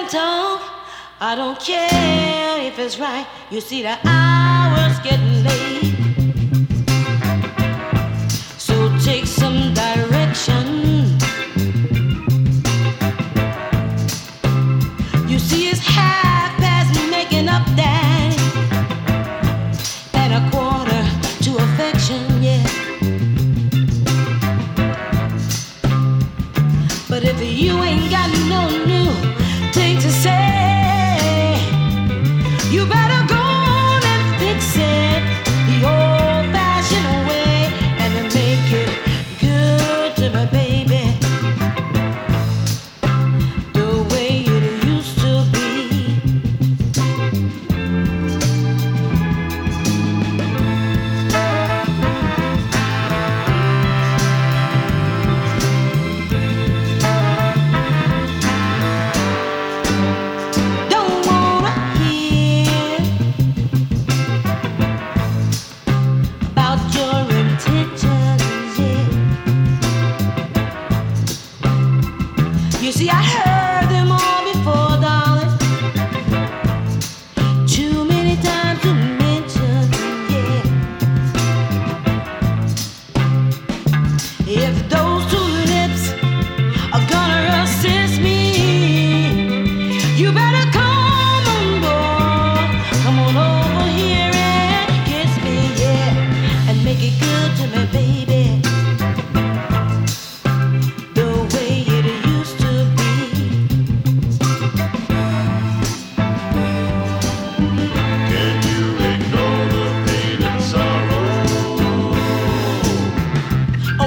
don't talk. I don't care if it's right. You see, the hour's getting late. So take some.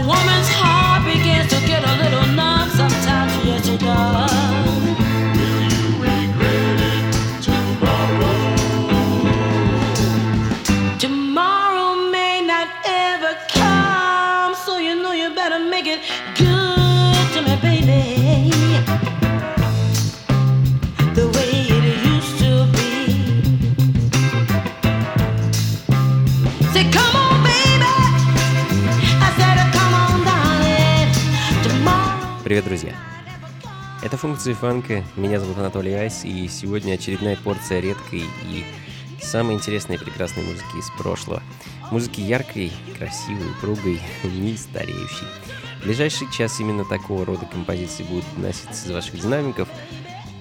woman's heart begins to get a little numb. Sometimes, yes, it does. Привет, друзья! Это функции фанка. Меня зовут Анатолий Айс, и сегодня очередная порция редкой и самой интересной и прекрасной музыки из прошлого. Музыки яркой, красивой, упругой, не стареющей. В ближайший час именно такого рода композиции будут доноситься из ваших динамиков,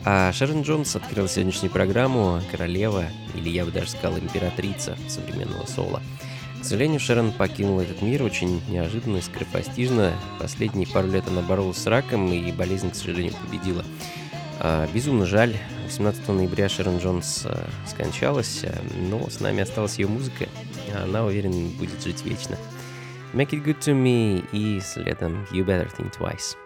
а Шерон Джонс открыла сегодняшнюю программу «Королева», или я бы даже сказал «Императрица» современного соло – к сожалению, Шерон покинула этот мир очень неожиданно и скоропостижно. Последние пару лет она боролась с раком, и болезнь, к сожалению, победила. А, безумно жаль. 18 ноября Шерон Джонс а, скончалась, а, но с нами осталась ее музыка. Она, уверен, будет жить вечно. Make It Good To Me и следом You Better Think Twice.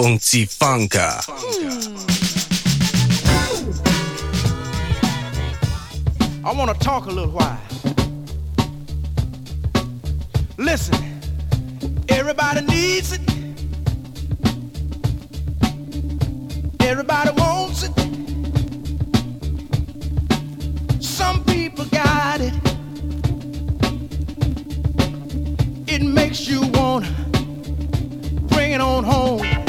Funky Funka. I want to talk a little while. Listen, everybody needs it. Everybody wants it. Some people got it. It makes you want to bring it on home.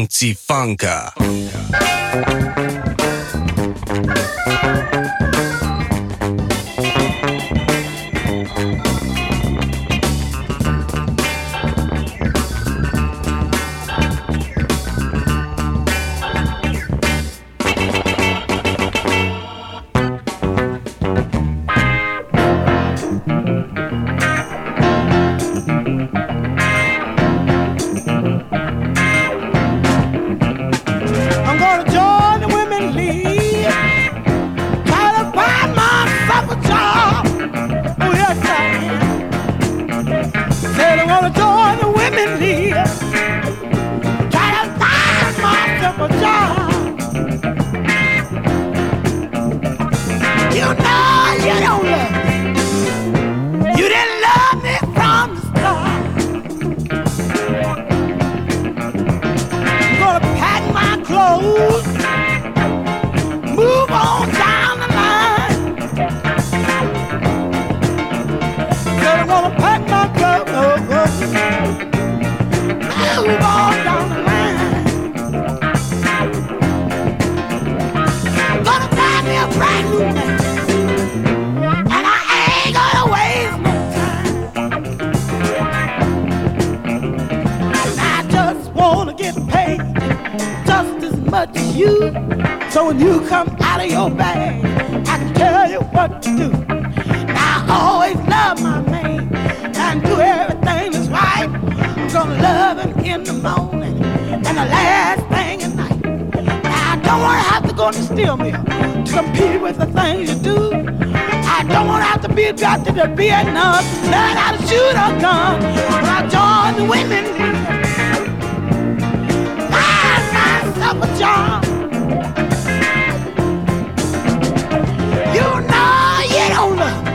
funky funka. just as much as you. So when you come out of your bag, I can tell you what to do. I always love my man and do everything that's right. I'm gonna love him in the morning and the last thing at night. I don't wanna have to go to steal me to compete with the things you do. I don't wanna have to be drafted to Vietnam, learn how to shoot a gun. When I joined the women. Myself a job. You know you don't love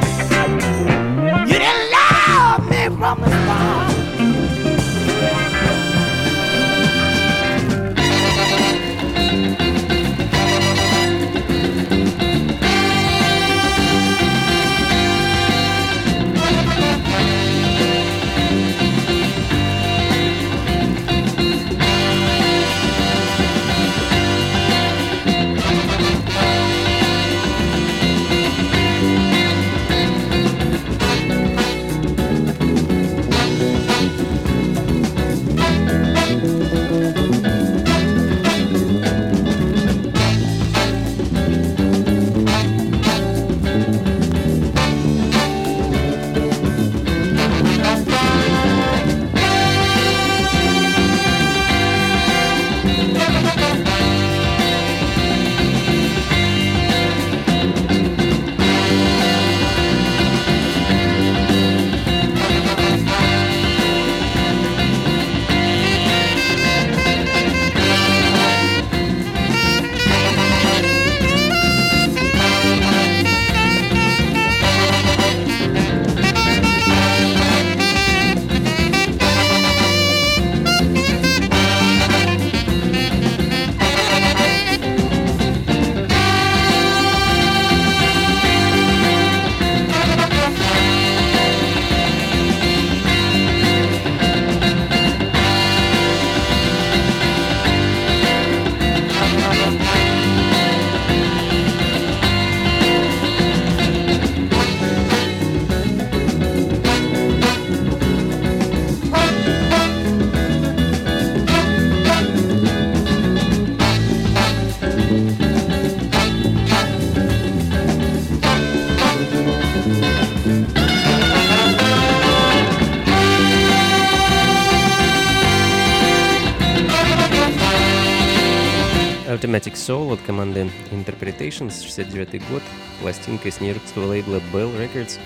Automatic Soul от команды Interpretations, 69 год, пластинка с нью-йоркского лейбла Bell Records,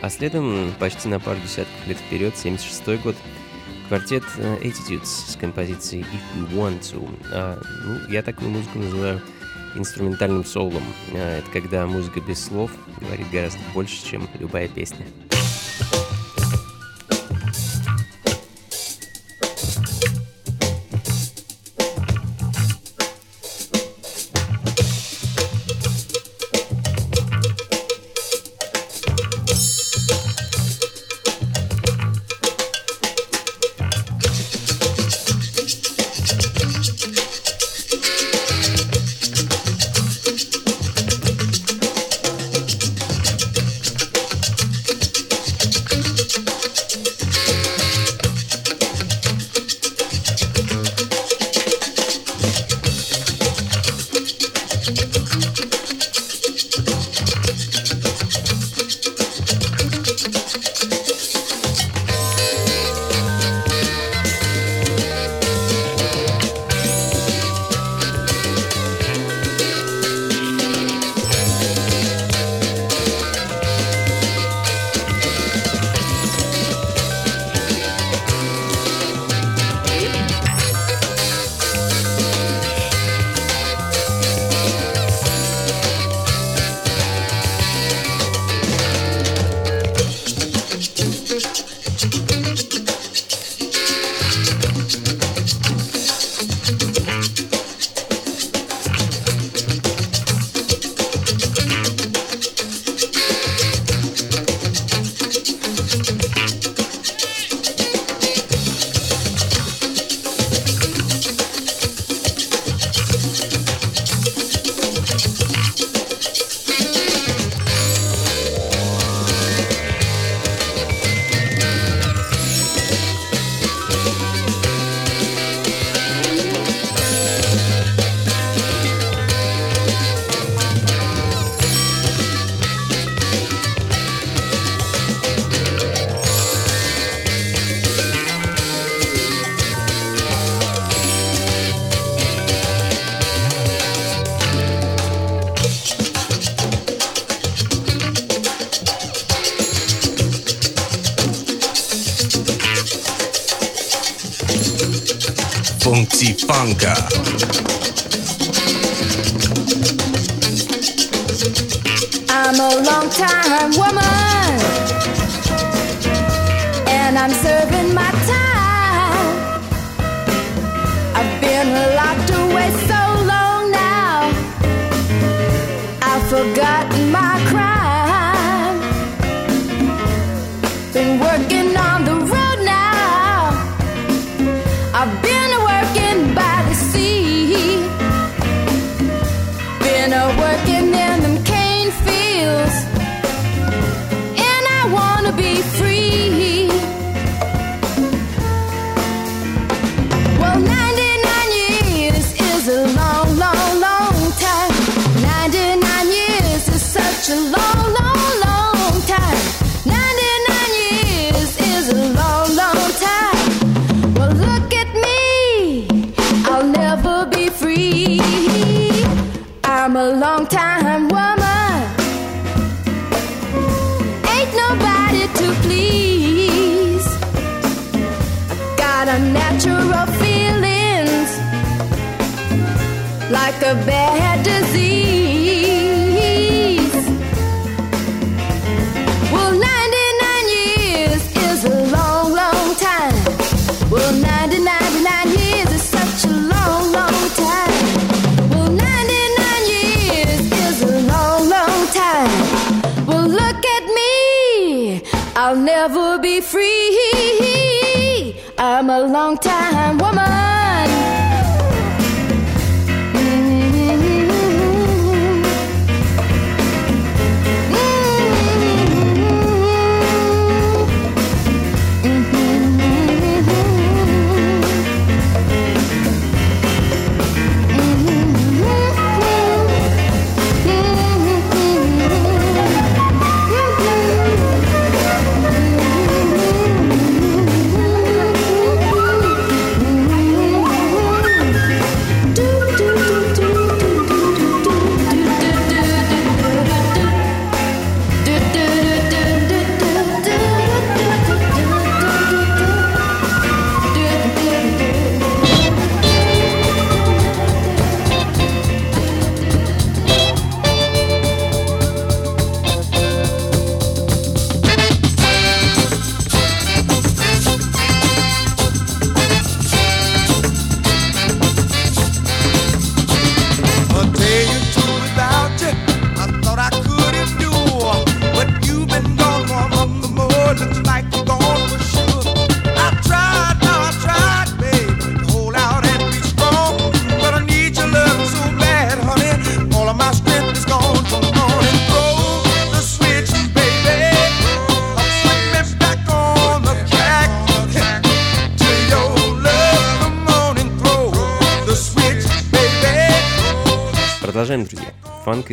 а следом почти на пару десятков лет вперед, 76 год, квартет э, Attitudes с композицией If You Want To. А, ну, я такую музыку называю инструментальным соулом. А, это когда музыка без слов говорит гораздо больше, чем любая песня.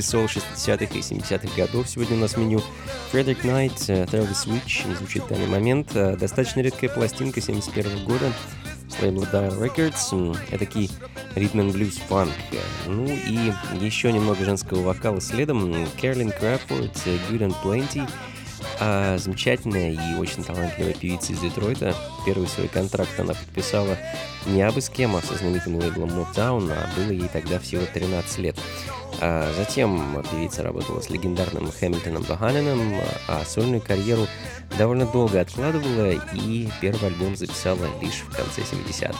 сол 60-х и 70-х годов сегодня у нас в меню. Фредерик Найт, э, Travis Switch, звучит в данный момент. Э, достаточно редкая пластинка 71 года с лейбла Dial Records. Это такие ритм and блюз фанк. Ну и еще немного женского вокала следом. Кэролин Краффорд, э, Good and Plenty. А замечательная и очень талантливая певица из Детройта. Первый свой контракт она подписала не абы с кем, а со знаменитым лейблом Motown, а было ей тогда всего 13 лет. А затем певица работала с легендарным Хэмилтоном Баханином, а сольную карьеру довольно долго откладывала и первый альбом записала лишь в конце 70-х.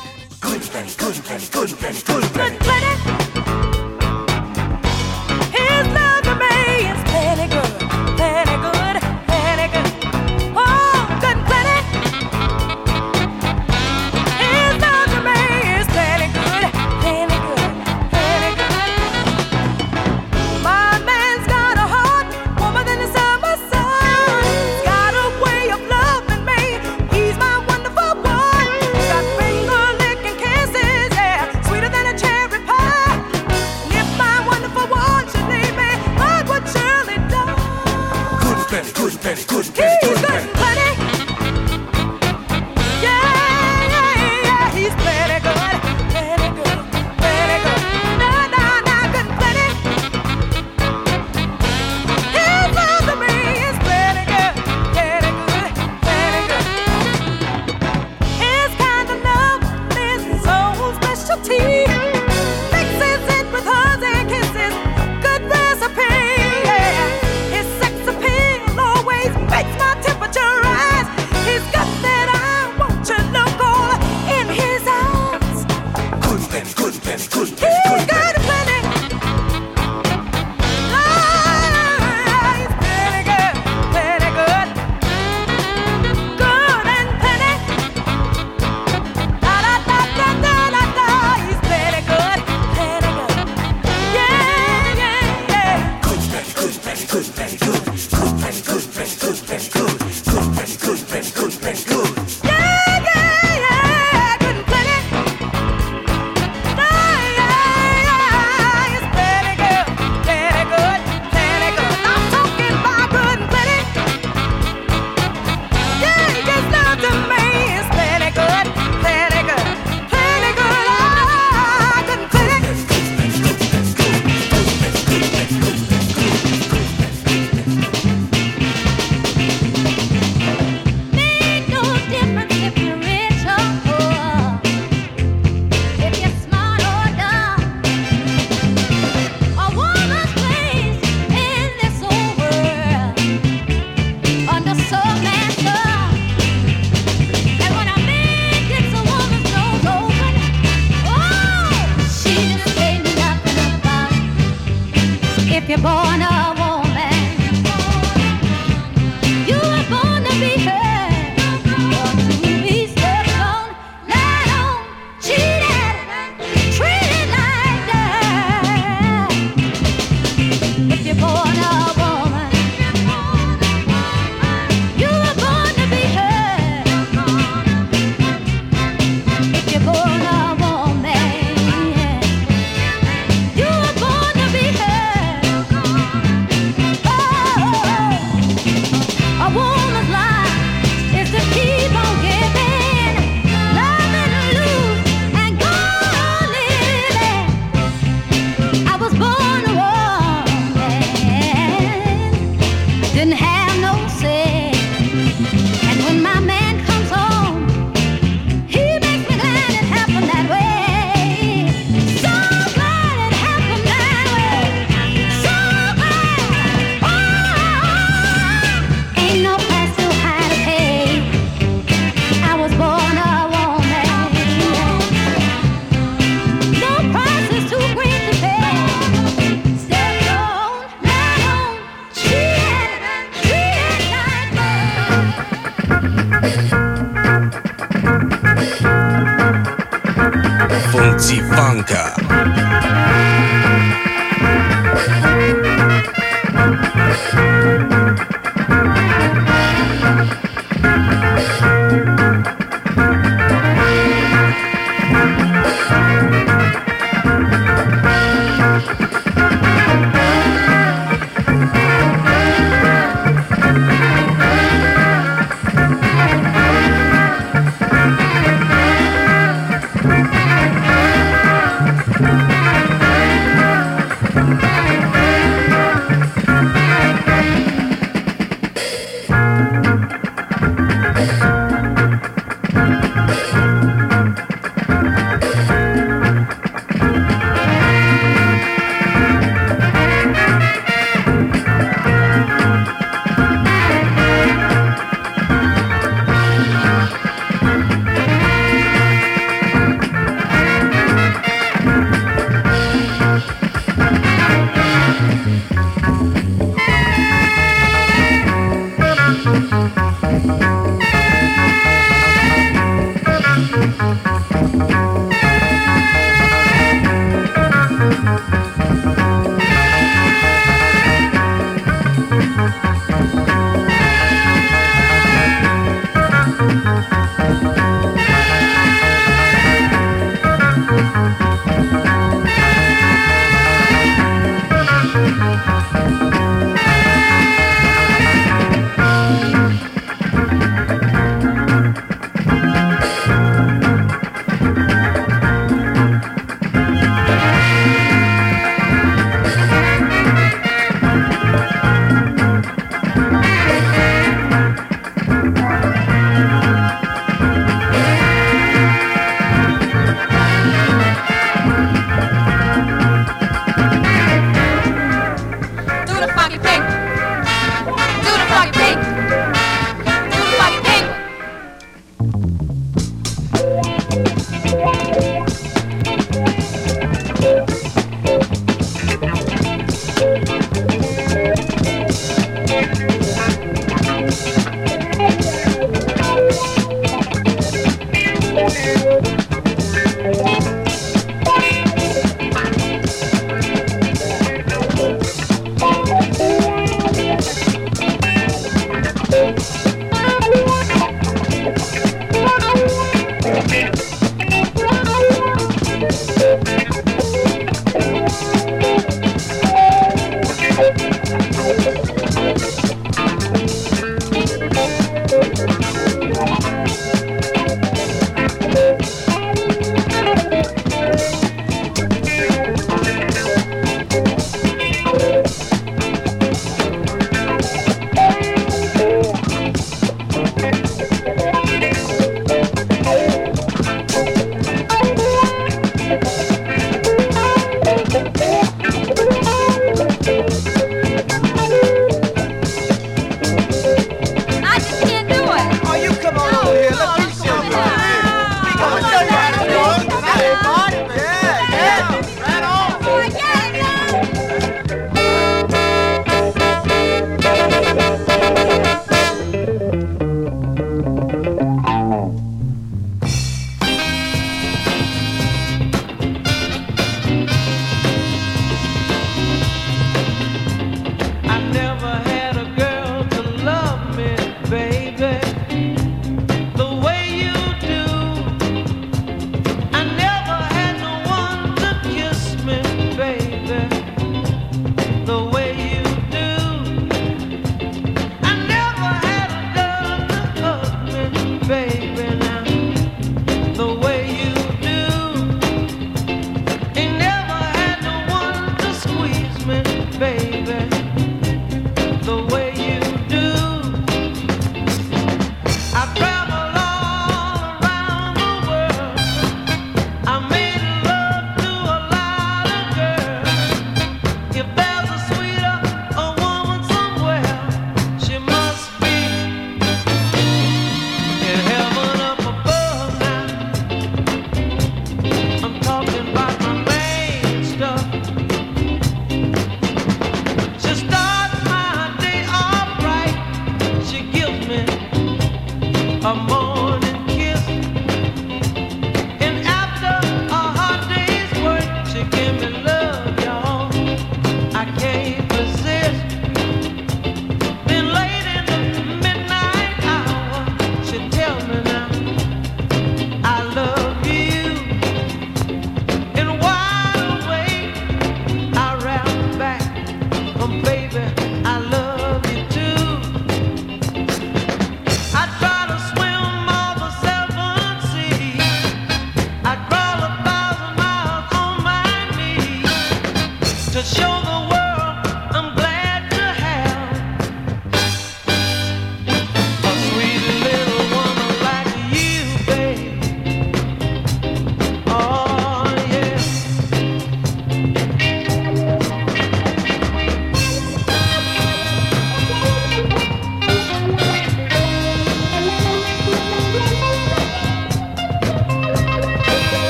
Funka.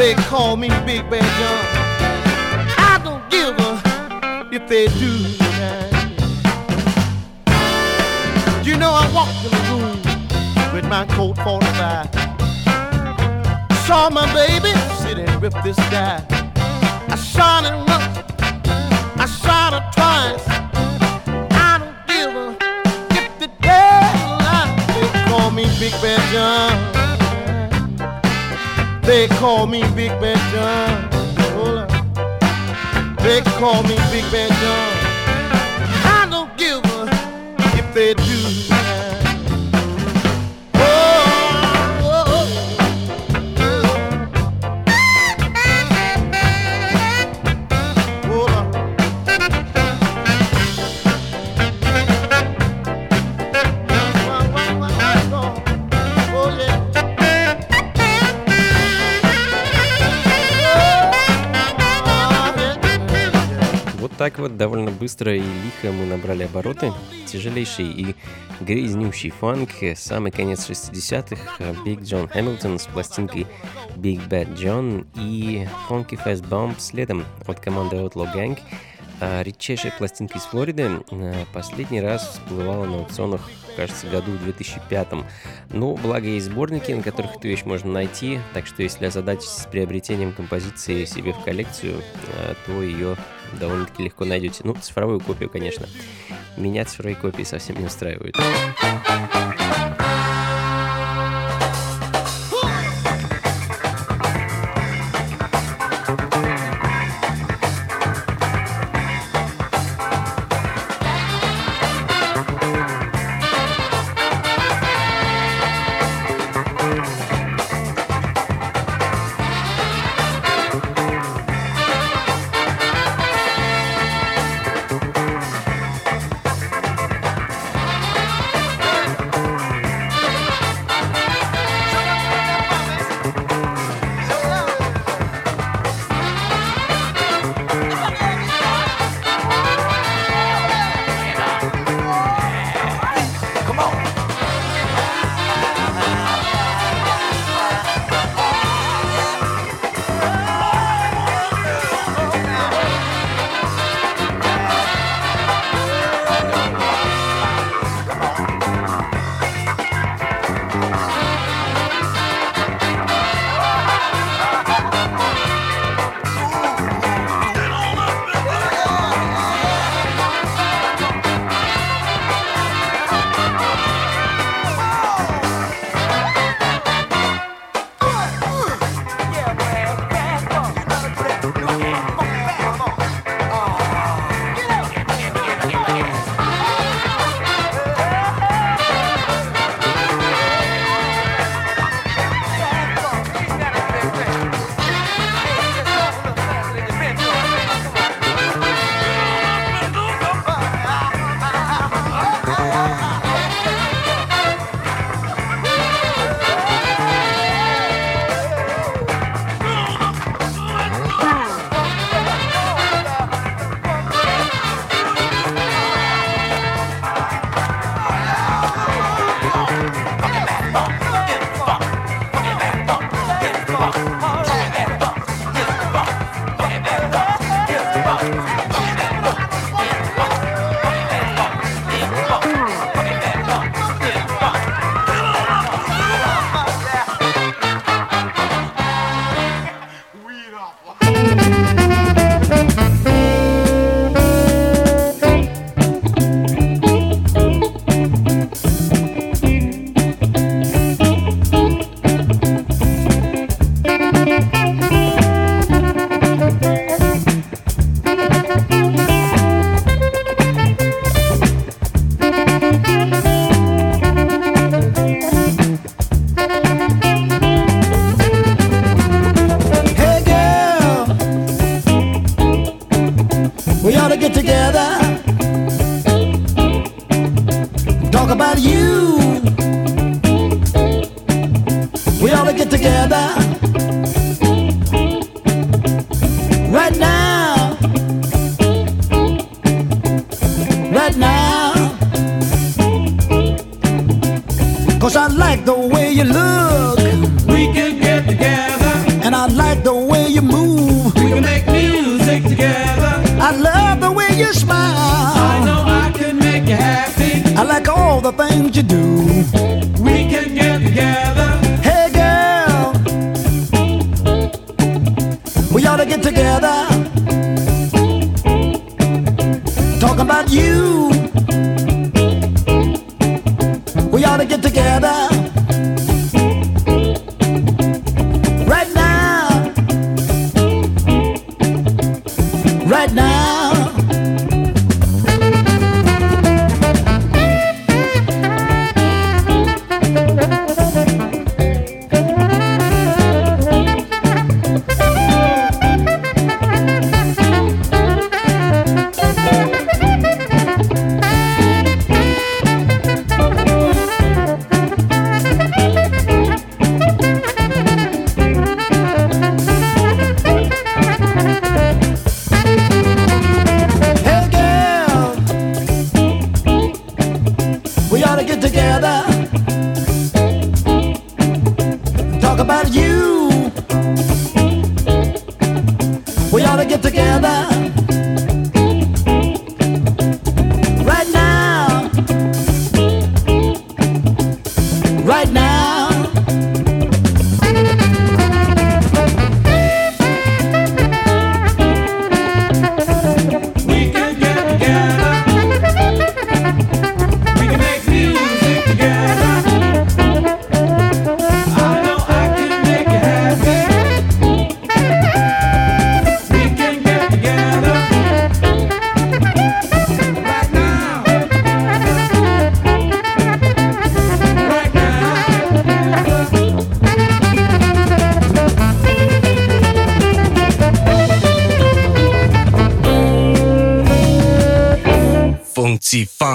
They call me Big Bad John. I don't give a if they do. You know I walked in the room with my coat 45. Saw my baby sitting with this guy. I shot him once, I shot her twice. I don't give a if the lies. They call me Big Bad John. They call me Big Bad John. Hold on. They call me Big Bad John. I don't give a if they do. Так вот довольно быстро и лихо мы набрали обороты. Тяжелейший и грязнющий фанк, самый конец 60-х, Биг Джон Хэмилтон с пластинкой Big Bad John и Funky Fast Bomb следом от команды Outlaw Gang. А редчайшая пластинка из Флориды э, последний раз всплывала на аукционах, кажется, году в 2005. Ну, благо есть сборники, на которых эту вещь можно найти, так что если озадачитесь с приобретением композиции себе в коллекцию, э, то ее довольно-таки легко найдете. Ну, цифровую копию, конечно. Меня цифровые копии совсем не устраивают.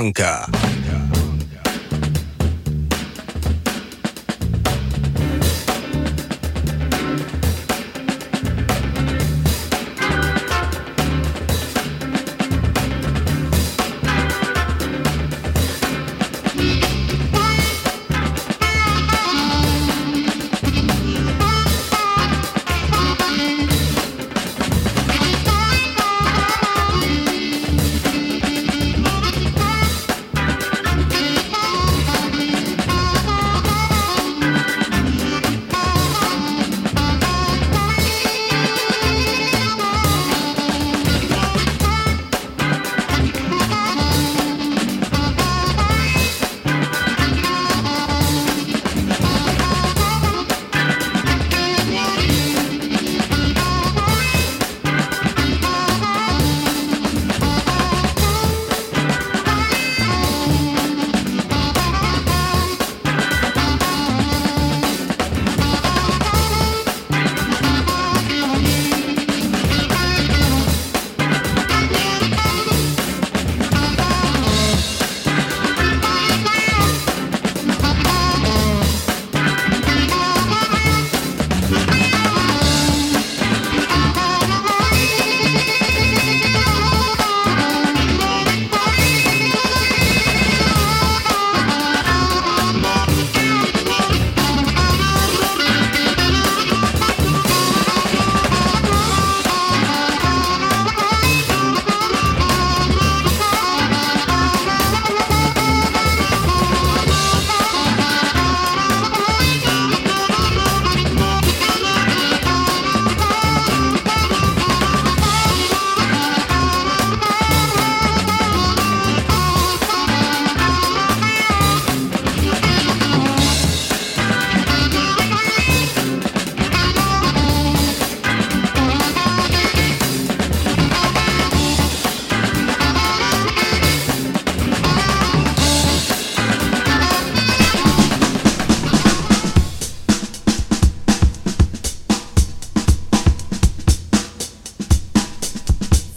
ンカー。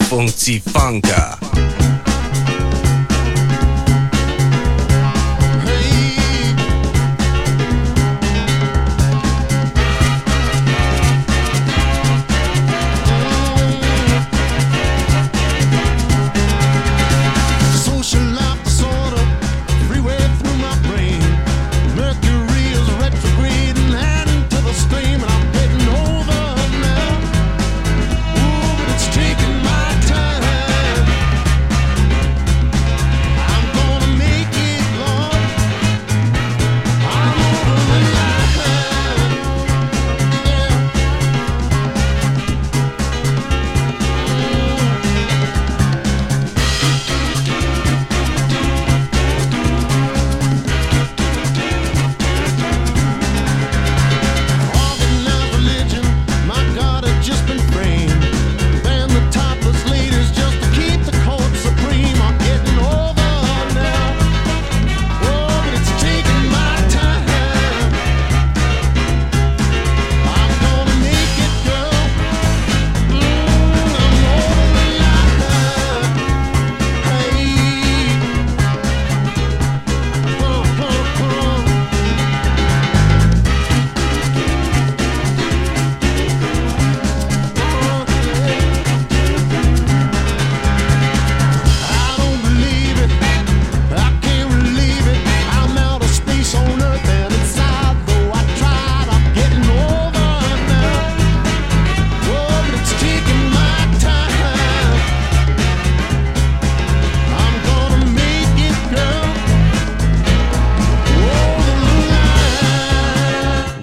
风起放歌。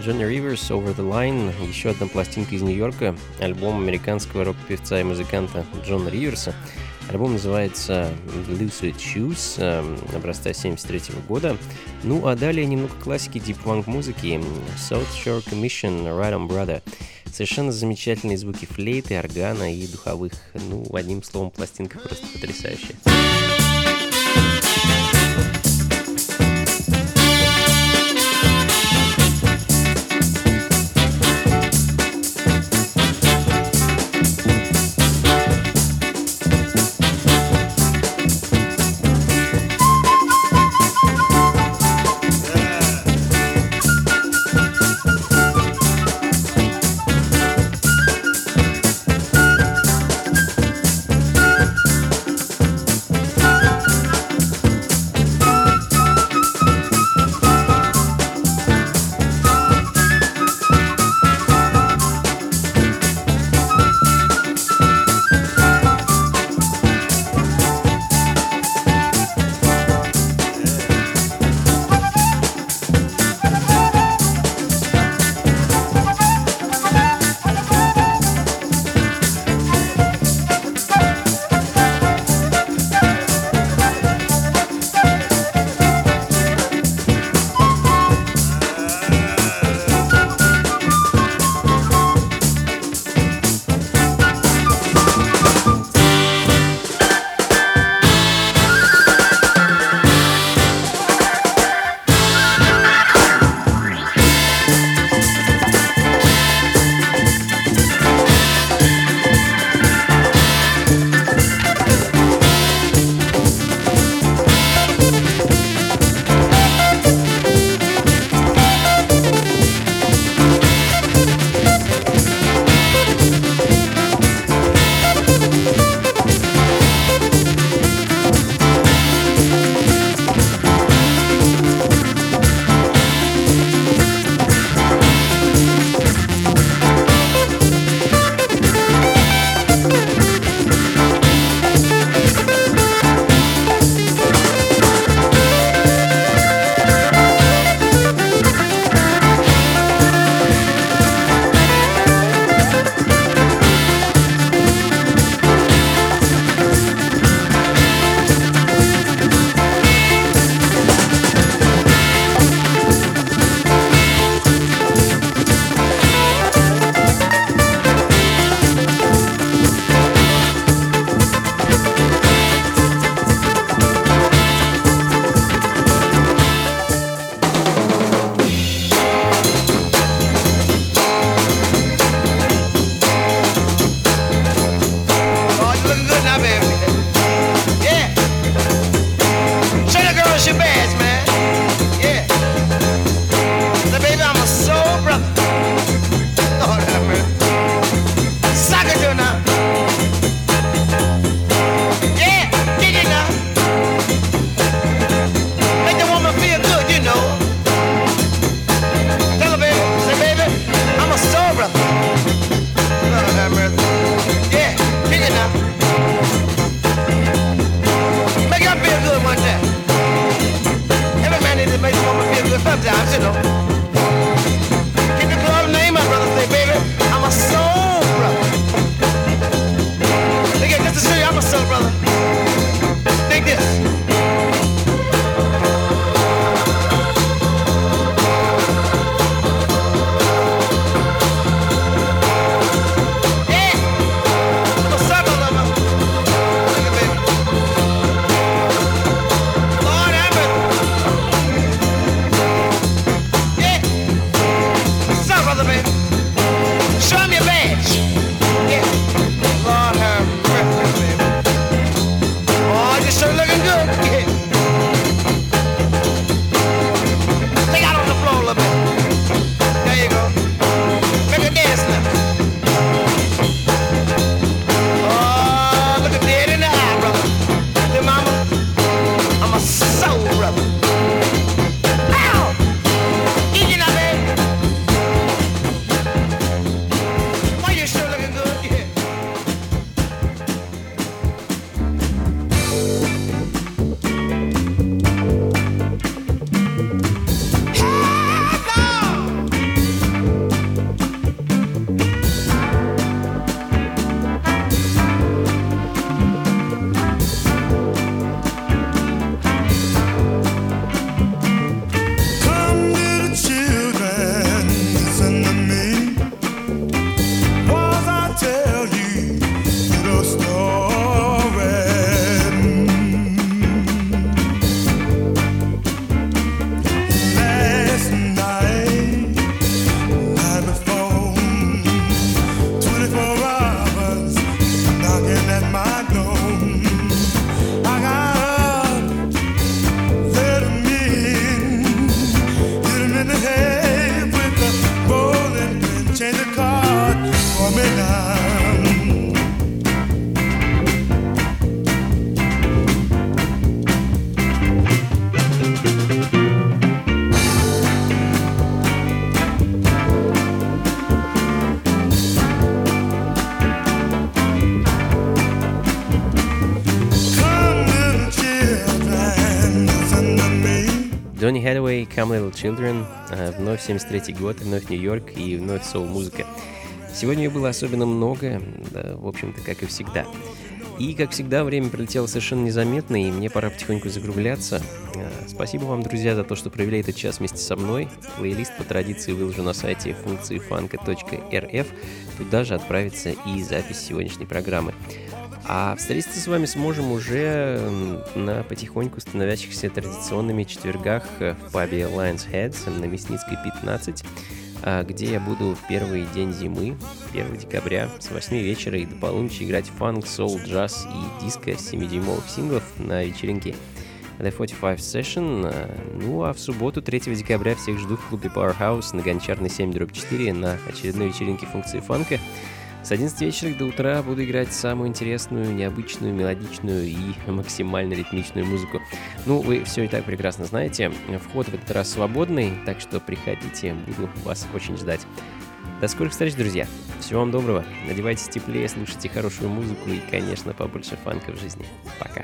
Cross Over the Line, еще одна пластинка из Нью-Йорка, альбом американского рок-певца и музыканта Джона Риверса. Альбом называется Suede Shoes, э, образца 73 года. Ну а далее немного классики Funk музыки. South Shore Commission, Right Brother. Совершенно замечательные звуки флейты, органа и духовых. Ну, одним словом, пластинка просто потрясающая. Come Little Children, э, вновь 73 год, вновь Нью-Йорк и вновь соул-музыка. Сегодня ее было особенно много, да, в общем-то, как и всегда. И, как всегда, время пролетело совершенно незаметно, и мне пора потихоньку закругляться. Э, Спасибо вам, друзья, за то, что провели этот час вместе со мной. Плейлист по традиции выложу на сайте функции. Туда же отправится и запись сегодняшней программы. А встретиться с вами сможем уже на потихоньку становящихся традиционными четвергах э, в пабе Lions Heads на Мясницкой 15, а, где я буду в первый день зимы, 1 декабря, с 8 вечера и до полуночи играть фанк, соул, джаз и диско 7-дюймовых синглов на вечеринке The 45 Session. А, Ну а в субботу, 3 декабря, всех жду в клубе Powerhouse на Гончарной 7 4 на очередной вечеринке функции фанка. С 11 вечера до утра буду играть самую интересную, необычную, мелодичную и максимально ритмичную музыку. Ну, вы все и так прекрасно знаете. Вход в этот раз свободный, так что приходите, буду вас очень ждать. До скорых встреч, друзья. Всего вам доброго. Надевайтесь теплее, слушайте хорошую музыку и, конечно, побольше фанка в жизни. Пока.